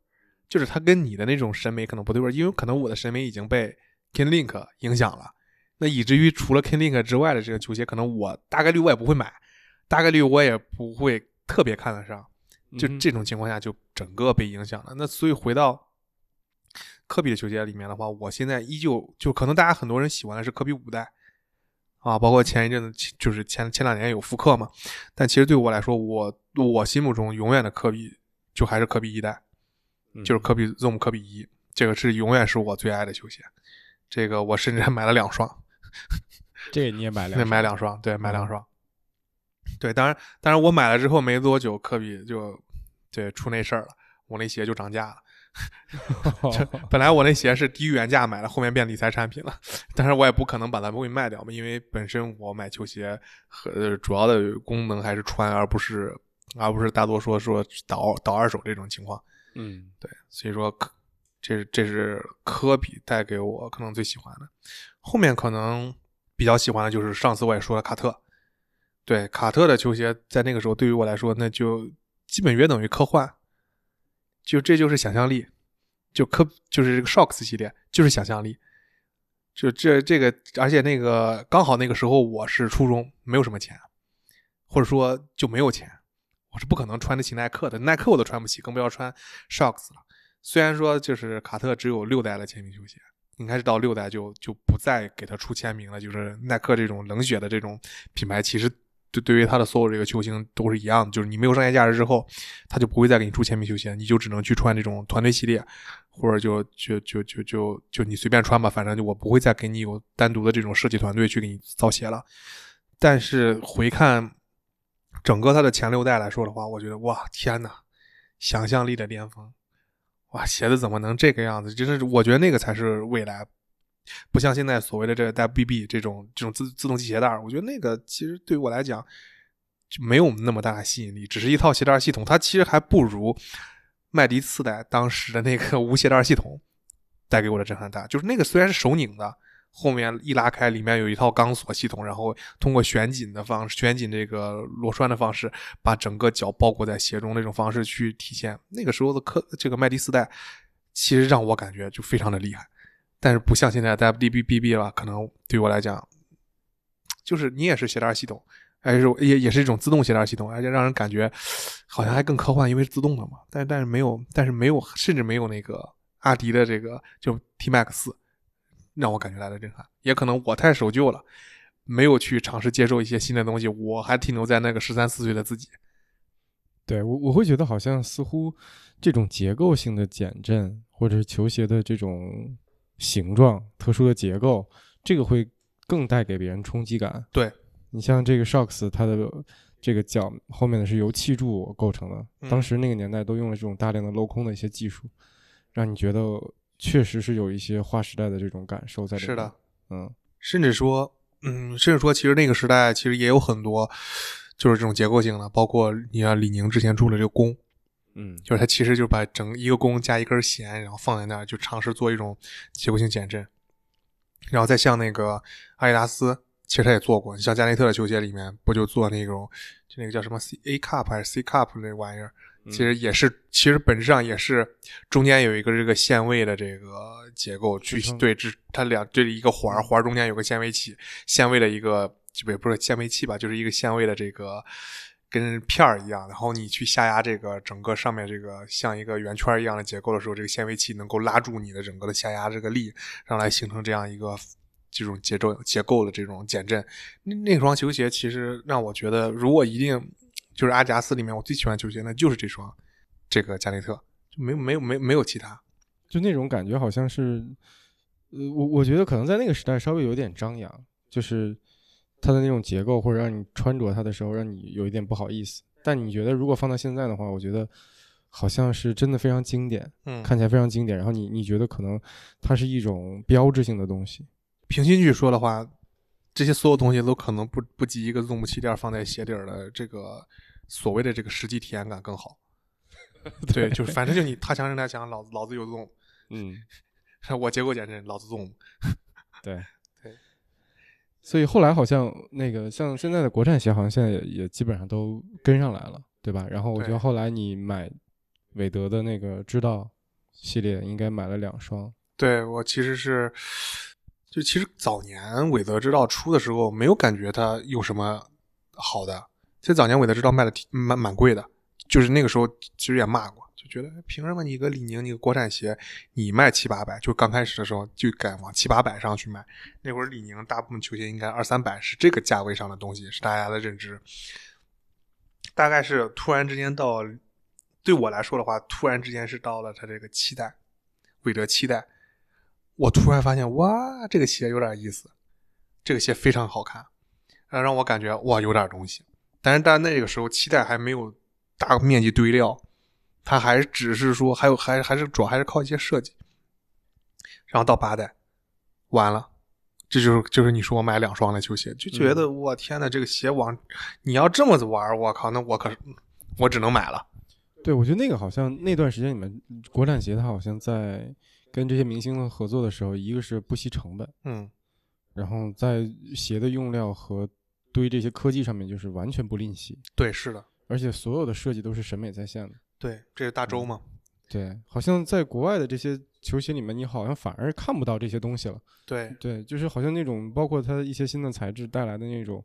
就是它跟你的那种审美可能不对味儿，因为可能我的审美已经被 King Link 影响了，那以至于除了 King Link 之外的这个球鞋，可能我大概率我也不会买，大概率我也不会特别看得上。就这种情况下，就整个被影响了。那所以回到科比的球鞋里面的话，我现在依旧就可能大家很多人喜欢的是科比五代啊，包括前一阵子就是前前两年有复刻嘛，但其实对我来说，我我心目中永远的科比就还是科比一代。就是科比 Zoom 科比一，这个是永远是我最爱的球鞋。这个我甚至还买了两双。这个你也买两？买两双，对，买两双。对，当然，当然我买了之后没多久，科比就对出那事儿了，我那鞋就涨价了。本来我那鞋是低于原价买的，后面变理财产品了。但是我也不可能把它给卖掉嘛，因为本身我买球鞋和主要的功能还是穿，而不是而不是大多说说倒倒二手这种情况。嗯，对，所以说科，这是这是科比带给我可能最喜欢的。后面可能比较喜欢的就是上次我也说了卡特，对卡特的球鞋在那个时候对于我来说，那就基本约等于科幻，就这就是想象力，就科就是这个 Shocks 系列就是想象力，就这这个，而且那个刚好那个时候我是初中，没有什么钱，或者说就没有钱。我是不可能穿得起耐克的，耐克我都穿不起，更不要穿 Shocks 了。虽然说就是卡特只有六代的签名球鞋，应该是到六代就就不再给他出签名了。就是耐克这种冷血的这种品牌，其实对对于他的所有这个球星都是一样的，就是你没有商业价值之后，他就不会再给你出签名球鞋，你就只能去穿这种团队系列，或者就就就就就就你随便穿吧，反正就我不会再给你有单独的这种设计团队去给你造鞋了。但是回看。整个它的前六代来说的话，我觉得哇天哪，想象力的巅峰，哇鞋子怎么能这个样子？就是我觉得那个才是未来，不像现在所谓的这个带 BB 这种这种自自动系鞋带我觉得那个其实对于我来讲就没有那么大吸引力，只是一套鞋带系统，它其实还不如麦迪四代当时的那个无鞋带系统带给我的震撼大。就是那个虽然是手拧的。后面一拉开，里面有一套钢索系统，然后通过旋紧的方式，旋紧这个螺栓的方式，把整个脚包裹在鞋中那种方式去体现。那个时候的科这个麦迪斯带，其实让我感觉就非常的厉害，但是不像现在的 WDBBB 了，可能对我来讲，就是你也是鞋带系统，还是也也是一种自动鞋带系统，而且让人感觉好像还更科幻，因为是自动的嘛。但但是没有，但是没有，甚至没有那个阿迪的这个就 T Max。让我感觉来的震撼，也可能我太守旧了，没有去尝试接受一些新的东西，我还停留在那个十三四岁的自己。对我，我会觉得好像似乎这种结构性的减震，或者是球鞋的这种形状、特殊的结构，这个会更带给别人冲击感。对你像这个 Shocks，它的这个脚后面的是由气柱构成的，当时那个年代都用了这种大量的镂空的一些技术，让你觉得。确实是有一些划时代的这种感受在里面。是的，嗯，甚至说，嗯，甚至说，其实那个时代其实也有很多，就是这种结构性的，包括你看李宁之前住的这个宫，嗯，就是他其实就把整一个弓加一根弦，然后放在那儿，就尝试做一种结构性减震。然后再像那个阿迪达斯，其实他也做过，你像加内特的球鞋里面不就做那种，就那个叫什么 C A cup 还是 C cup 那玩意儿。其实也是，其实本质上也是中间有一个这个限位的这个结构去对支，它两这一个环环中间有个限位器，限位的一个就也不是限位器吧，就是一个限位的这个跟片儿一样，然后你去下压这个整个上面这个像一个圆圈一样的结构的时候，这个限位器能够拉住你的整个的下压这个力，让来形成这样一个这种节奏结构的这种减震。那那双球鞋其实让我觉得，如果一定就是阿迪达斯里面我最喜欢球鞋，那就是这双这个加内特，就没有没有没没有其他。就那种感觉好像是，呃，我我觉得可能在那个时代稍微有点张扬，就是它的那种结构，或者让你穿着它的时候让你有一点不好意思。但你觉得如果放到现在的话，我觉得好像是真的非常经典，嗯，看起来非常经典。然后你你觉得可能它是一种标志性的东西。平心去说的话，这些所有东西都可能不不及一个 Zoom 气垫放在鞋底儿的这个所谓的这个实际体验感更好。对，就是反正就你他强人家强，老子老子有 Zoom，嗯，我结构减震，老子 Zoom。对对，所以后来好像那个像现在的国产鞋，好像现在也也基本上都跟上来了，对吧？然后我觉得后来你买韦德的那个知道系列，应该买了两双。对我其实是，就其实早年韦德之道出的时候，没有感觉它有什么好的。其实早年韦德之道卖的挺蛮蛮贵的，就是那个时候其实也骂过，就觉得凭什么你个李宁，你个国产鞋，你卖七八百？就刚开始的时候就敢往七八百上去卖。那会儿李宁大部分球鞋应该二三百，是这个价位上的东西，是大家的认知。大概是突然之间到，对我来说的话，突然之间是到了它这个七代，韦德七代。我突然发现，哇，这个鞋有点意思，这个鞋非常好看，啊，让我感觉哇有点东西。但是，但那个时候七代还没有大面积堆料，它还只是说还有还还是主要还是靠一些设计。然后到八代，完了，这就是就是你说我买两双的球鞋，就觉得我天呐，这个鞋往你要这么子玩，我靠，那我可我只能买了。对，我觉得那个好像那段时间里面，国产鞋它好像在跟这些明星的合作的时候，一个是不惜成本，嗯，然后在鞋的用料和堆这些科技上面就是完全不吝惜，对，是的，而且所有的设计都是审美在线的。对，这是大洲嘛，对，好像在国外的这些球鞋里面，你好像反而看不到这些东西了。对，对，就是好像那种包括它一些新的材质带来的那种，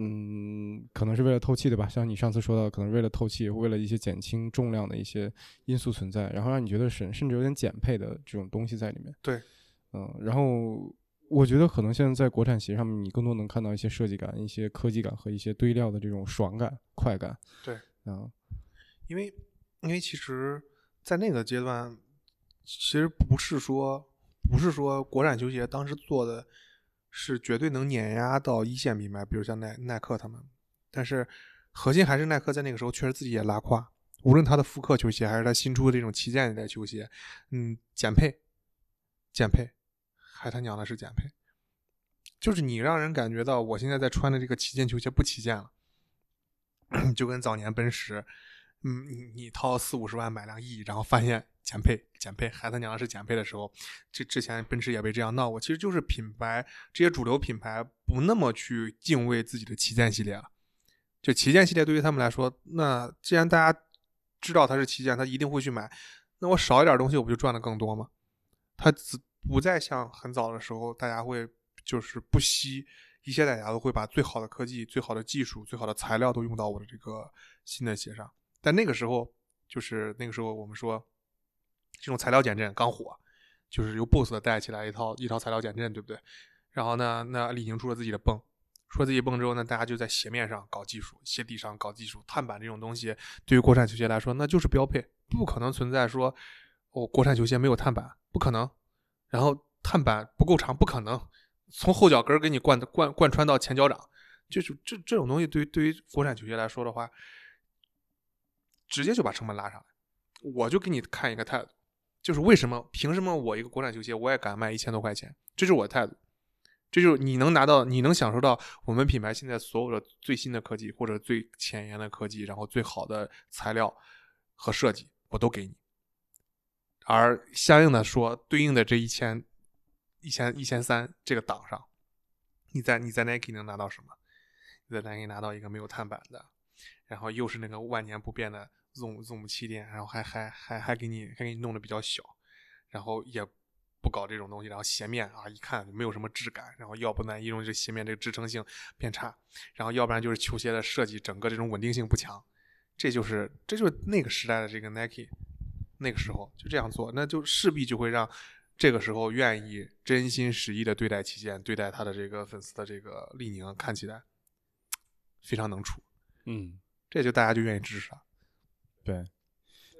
嗯，可能是为了透气，对吧？像你上次说到，可能为了透气，为了一些减轻重量的一些因素存在，然后让你觉得甚甚至有点减配的这种东西在里面。对，嗯，然后我觉得可能现在在国产鞋上面，你更多能看到一些设计感、一些科技感和一些堆料的这种爽感、快感。对，嗯，因为因为其实，在那个阶段，其实不是说不是说国产球鞋当时做的是绝对能碾压到一线品牌，比如像耐耐克他们，但是核心还是耐克在那个时候确实自己也拉胯，无论它的复刻球鞋还是它新出的这种旗舰一代球鞋，嗯，减配，减配，还他娘的是减配，就是你让人感觉到我现在在穿的这个旗舰球鞋不旗舰了，就跟早年奔驰。嗯，你你掏四五十万买辆 E，然后发现减配减配，还他娘的是减配的时候，这之前奔驰也被这样闹过。其实就是品牌这些主流品牌不那么去敬畏自己的旗舰系列了。就旗舰系列对于他们来说，那既然大家知道它是旗舰，他一定会去买，那我少一点东西，我不就赚的更多吗？它不再像很早的时候，大家会就是不惜一切代价都会把最好的科技、最好的技术、最好的材料都用到我的这个新的鞋上。但那个时候，就是那个时候，我们说这种材料减震刚火，就是由 BOSS 带起来一套一套材料减震，对不对？然后呢，那李宁出了自己的泵，出了自己泵之后呢，大家就在鞋面上搞技术，鞋底上搞技术，碳板这种东西对于国产球鞋来说那就是标配，不可能存在说哦国产球鞋没有碳板，不可能。然后碳板不够长，不可能从后脚跟给你贯贯贯穿到前脚掌，就是这这种东西对于对于国产球鞋来说的话。直接就把成本拉上来，我就给你看一个态度，就是为什么凭什么我一个国产球鞋我也敢卖一千多块钱？这是我的态度，这就是你能拿到，你能享受到我们品牌现在所有的最新的科技或者最前沿的科技，然后最好的材料和设计，我都给你。而相应的说，对应的这一千、一千、一千三这个档上，你在你在 Nike 能拿到什么？你在 Nike 拿到一个没有碳板的，然后又是那个万年不变的 Zoom Zoom 气垫，然后还还还还给你还给你弄得比较小，然后也不搞这种东西，然后鞋面啊一看没有什么质感，然后要不呢，一种这鞋面这个支撑性变差，然后要不然就是球鞋的设计整个这种稳定性不强，这就是这就是那个时代的这个 Nike，那个时候就这样做，那就势必就会让这个时候愿意真心实意的对待旗舰，对待他的这个粉丝的这个李宁，看起来非常能处，嗯，这就大家就愿意支持他。对。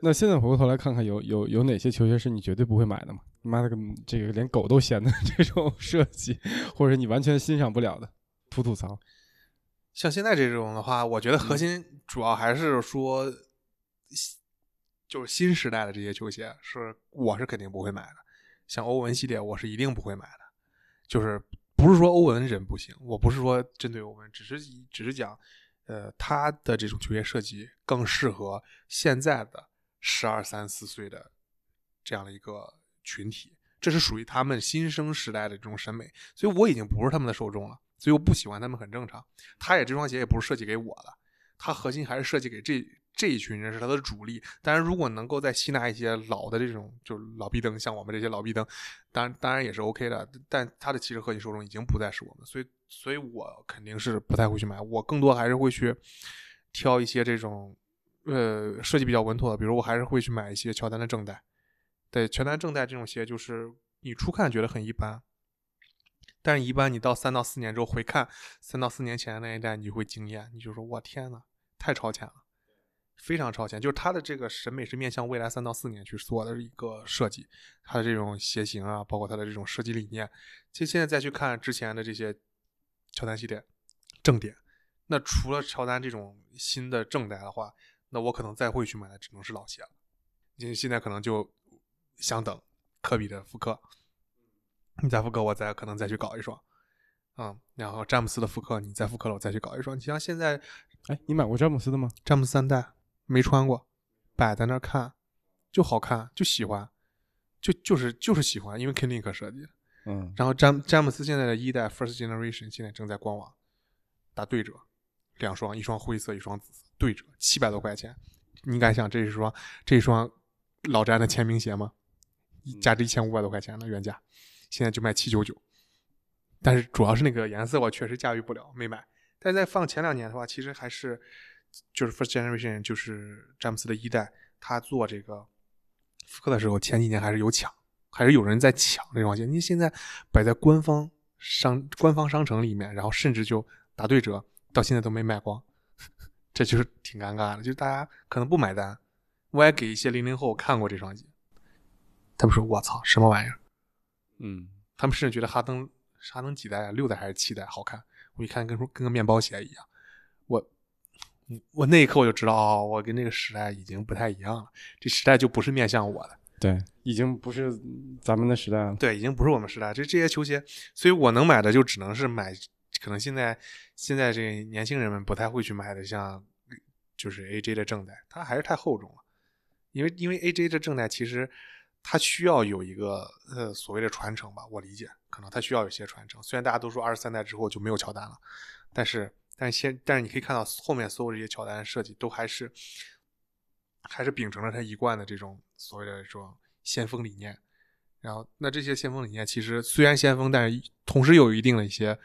那现在回过头来看看，有有有哪些球鞋是你绝对不会买的吗？你妈了个，这个连狗都嫌的 这种设计，或者你完全欣赏不了的，吐吐槽。像现在这种的话，我觉得核心主要还是说，就是新时代的这些球鞋，是我是肯定不会买的。像欧文系列，我是一定不会买的。就是不是说欧文人不行，我不是说针对欧文，只是只是讲，呃，他的这种球鞋设计更适合现在的十二三四岁的这样的一个群体，这是属于他们新生时代的这种审美，所以我已经不是他们的受众了。所以我不喜欢他们很正常。他也这双鞋也不是设计给我的，他核心还是设计给这这一群人是他的主力。当然，如果能够再吸纳一些老的这种就是老逼灯，像我们这些老逼灯，当然当然也是 OK 的。但他的其实核心受众已经不再是我们，所以所以我肯定是不太会去买。我更多还是会去挑一些这种呃设计比较稳妥的，比如我还是会去买一些乔丹的正代。对，乔丹正代这种鞋就是你初看觉得很一般。但是，一般你到三到四年之后回看三到四年前那一代，你就会惊艳，你就说：“我天呐，太超前了，非常超前。”就是它的这个审美是面向未来三到四年去做的一个设计，它的这种鞋型啊，包括它的这种设计理念。其实现在再去看之前的这些乔丹系列正点，那除了乔丹这种新的正代的话，那我可能再会去买的只能是老鞋了。因为现在可能就想等科比的复刻。你再复刻，我再可能再去搞一双，嗯，然后詹姆斯的复刻，你再复刻了，我再去搞一双。你像现在，哎，你买过詹姆斯的吗？詹姆斯三代没穿过，摆在那儿看，就好看，就喜欢，就就是就是喜欢，因为 Kingsley 设计。嗯，然后詹詹姆斯现在的一代 First Generation 现在正在官网打对折，两双，一双灰色，一双紫色，对折七百多块钱。你敢想这是双这双老詹的签名鞋吗？价值一千五百多块钱的原价。现在就卖七九九，但是主要是那个颜色我确实驾驭不了，没买。但在放前两年的话，其实还是就是 First Generation，就是詹姆斯的一代，他做这个复刻的时候，前几年还是有抢，还是有人在抢这双鞋。你现在摆在官方商官方商城里面，然后甚至就打对折，到现在都没卖光，这就是挺尴尬的。就是大家可能不买单，我也给一些零零后看过这双鞋，他们说：“我操，什么玩意儿？”嗯，他们甚至觉得哈登哈登几代啊，六代还是七代好看？我一看跟跟个面包鞋一样，我我那一刻我就知道哦，我跟那个时代已经不太一样了，这时代就不是面向我的，对，已经不是咱们的时代了，对，已经不是我们时代。这这些球鞋，所以我能买的就只能是买，可能现在现在这年轻人们不太会去买的，像就是 AJ 的正代，它还是太厚重了，因为因为 AJ 的正代其实。它需要有一个呃所谓的传承吧，我理解，可能它需要有些传承。虽然大家都说二十三代之后就没有乔丹了，但是但是先但是你可以看到后面所有这些乔丹设计都还是还是秉承了他一贯的这种所谓的这种先锋理念。然后那这些先锋理念其实虽然先锋，但是同时有一定的一些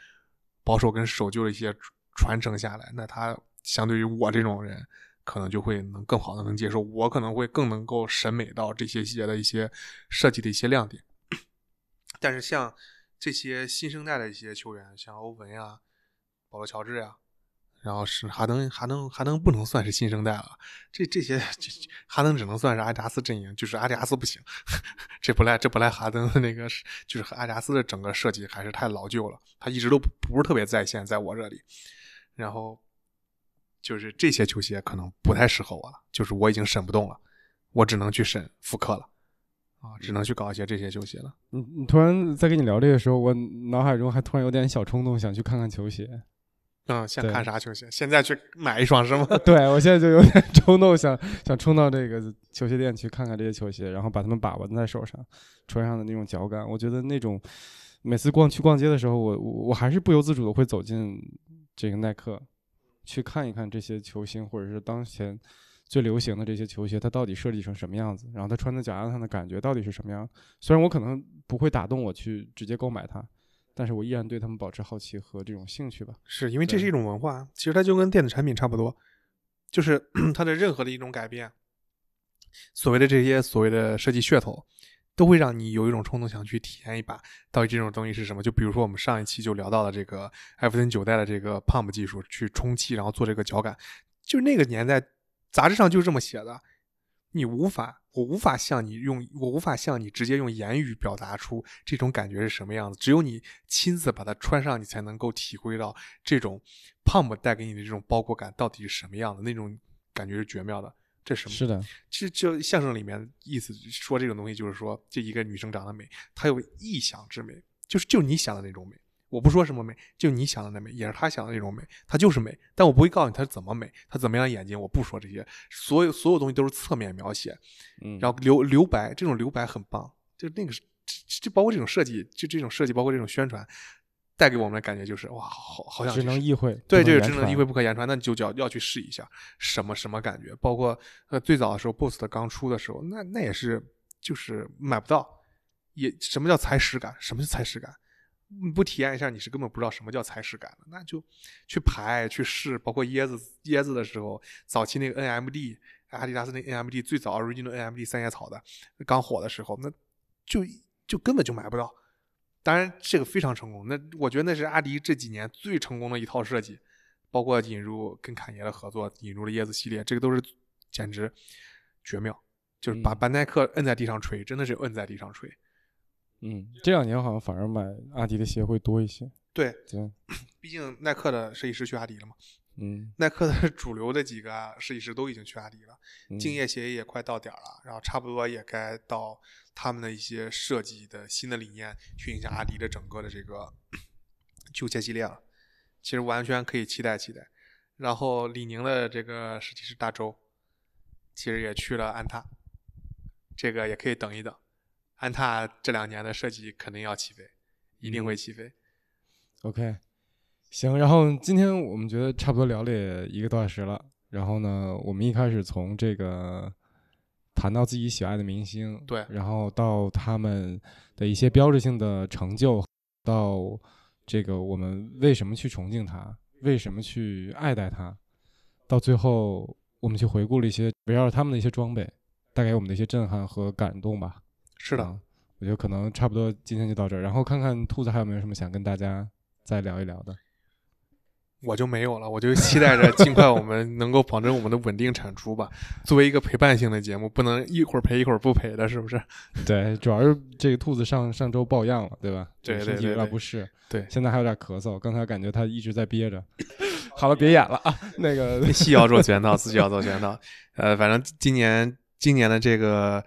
保守跟守旧的一些传承下来。那他相对于我这种人。可能就会能更好的能接受，我可能会更能够审美到这些鞋的一些设计的一些亮点。但是像这些新生代的一些球员，像欧文呀、保罗乔治呀，然后是哈登，哈登哈登不能算是新生代了，这这些哈登只能算是阿迪达斯阵营，就是阿迪达斯不行，这不赖这不赖哈登的那个就是和阿迪达斯的整个设计还是太老旧了，他一直都不是特别在线，在我这里，然后。就是这些球鞋可能不太适合我了，就是我已经审不动了，我只能去审复刻了，啊，只能去搞一些这些球鞋了。你你突然在跟你聊这个时候，我脑海中还突然有点小冲动，想去看看球鞋。嗯，想看啥球鞋？现在去买一双是吗？对，我现在就有点冲动，想想冲到这个球鞋店去看看这些球鞋，然后把它们把玩在手上，穿上的那种脚感，我觉得那种每次逛去逛街的时候，我我还是不由自主的会走进这个耐克。去看一看这些球星，或者是当前最流行的这些球鞋，它到底设计成什么样子？然后它穿在脚丫上的感觉到底是什么样？虽然我可能不会打动我去直接购买它，但是我依然对他们保持好奇和这种兴趣吧。是因为这是一种文化，其实它就跟电子产品差不多，就是 它的任何的一种改变，所谓的这些所谓的设计噱头，都会让你有一种冲动想去体验一把，到底这种东西是什么？就比如说我们上一期就聊到了这个艾弗森九代的这个 pump 技术，去充气然后做这个脚感，就那个年代杂志上就是这么写的，你无法，我无法向你用，我无法向你直接用言语表达出这种感觉是什么样子，只有你亲自把它穿上，你才能够体会到这种 pump 带给你的这种包裹感到底是什么样的，那种感觉是绝妙的。这什么？是的，其实就相声里面意思说这种东西，就是说这一个女生长得美，她有臆想之美，就是就你想的那种美。我不说什么美，就你想的那美，也是他想的那种美，他就是美。但我不会告诉你她怎么美，他怎么样眼睛，我不说这些，所有所有东西都是侧面描写。嗯，然后留留白，这种留白很棒，就那个就就包括这种设计，就这种设计，包括这种宣传。带给我们的感觉就是哇，好好像只能意会，对，这个只能意会不可言传。那你就要要去试一下，什么什么感觉？包括呃最早的时候，BOSS 刚出的时候，那那也是就是买不到。也什么叫踩屎感？什么是踩屎感？你不体验一下，你是根本不知道什么叫踩屎感的。那就去排去试，包括椰子椰子的时候，早期那个 NMD，阿迪达斯那 NMD 最早 original NMD 三叶草的刚火的时候，那就就根本就买不到。当然，这个非常成功。那我觉得那是阿迪这几年最成功的一套设计，包括引入跟侃爷的合作，引入了椰子系列，这个都是简直绝妙，就是把把耐克摁在地上锤，真的是摁在地上锤。嗯，这两年好像反而买阿迪的鞋会多一些。对，对，毕竟耐克的设计师去阿迪了嘛。嗯，耐克的主流的几个设计师都已经去阿迪了，敬业鞋也快到点儿了，然后差不多也该到他们的一些设计的新的理念去影响阿迪的整个的这个 球鞋系列了。其实完全可以期待期待。然后李宁的这个设计师大周，其实也去了安踏，这个也可以等一等。安踏这两年的设计肯定要起飞，一定会起飞。OK。行，然后今天我们觉得差不多聊了也一个多小时了。然后呢，我们一开始从这个谈到自己喜爱的明星，对，然后到他们的一些标志性的成就，到这个我们为什么去崇敬他，为什么去爱戴他，到最后我们去回顾了一些围绕他们的一些装备，带给我们的一些震撼和感动吧。是的，我觉得可能差不多今天就到这儿。然后看看兔子还有没有什么想跟大家再聊一聊的。我就没有了，我就期待着尽快我们 能够保证我们的稳定产出吧。作为一个陪伴性的节目，不能一会儿陪一会儿不陪的，是不是？对，主要是这个兔子上上周抱恙了，对吧？对身体有点不适，对，现在还有点咳嗽。刚才感觉他一直在憋着。好了，别演了啊！那个戏要做全套，自己要做全套。呃，反正今年今年的这个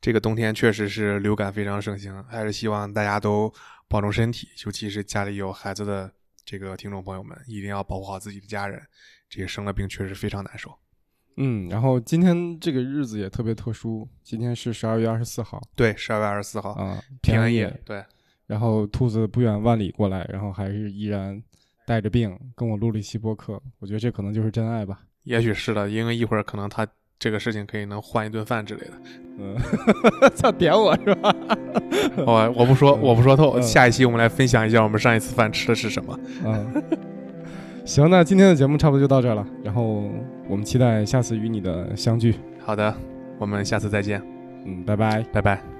这个冬天确实是流感非常盛行，还是希望大家都保重身体，尤其是家里有孩子的。这个听众朋友们一定要保护好自己的家人，这个生了病确实非常难受。嗯，然后今天这个日子也特别特殊，今天是十二月二十四号，对，十二月二十四号啊，平安夜。对，然后兔子不远万里过来，然后还是依然带着病跟我录了一期播客，我觉得这可能就是真爱吧。也许是的，因为一会儿可能他。这个事情可以能换一顿饭之类的，嗯，操，点我是吧？我我不说，我不说透。下一期我们来分享一下我们上一次饭吃的是什么。嗯，行，那今天的节目差不多就到这了，然后我们期待下次与你的相聚。好的，我们下次再见。嗯，拜拜，拜拜。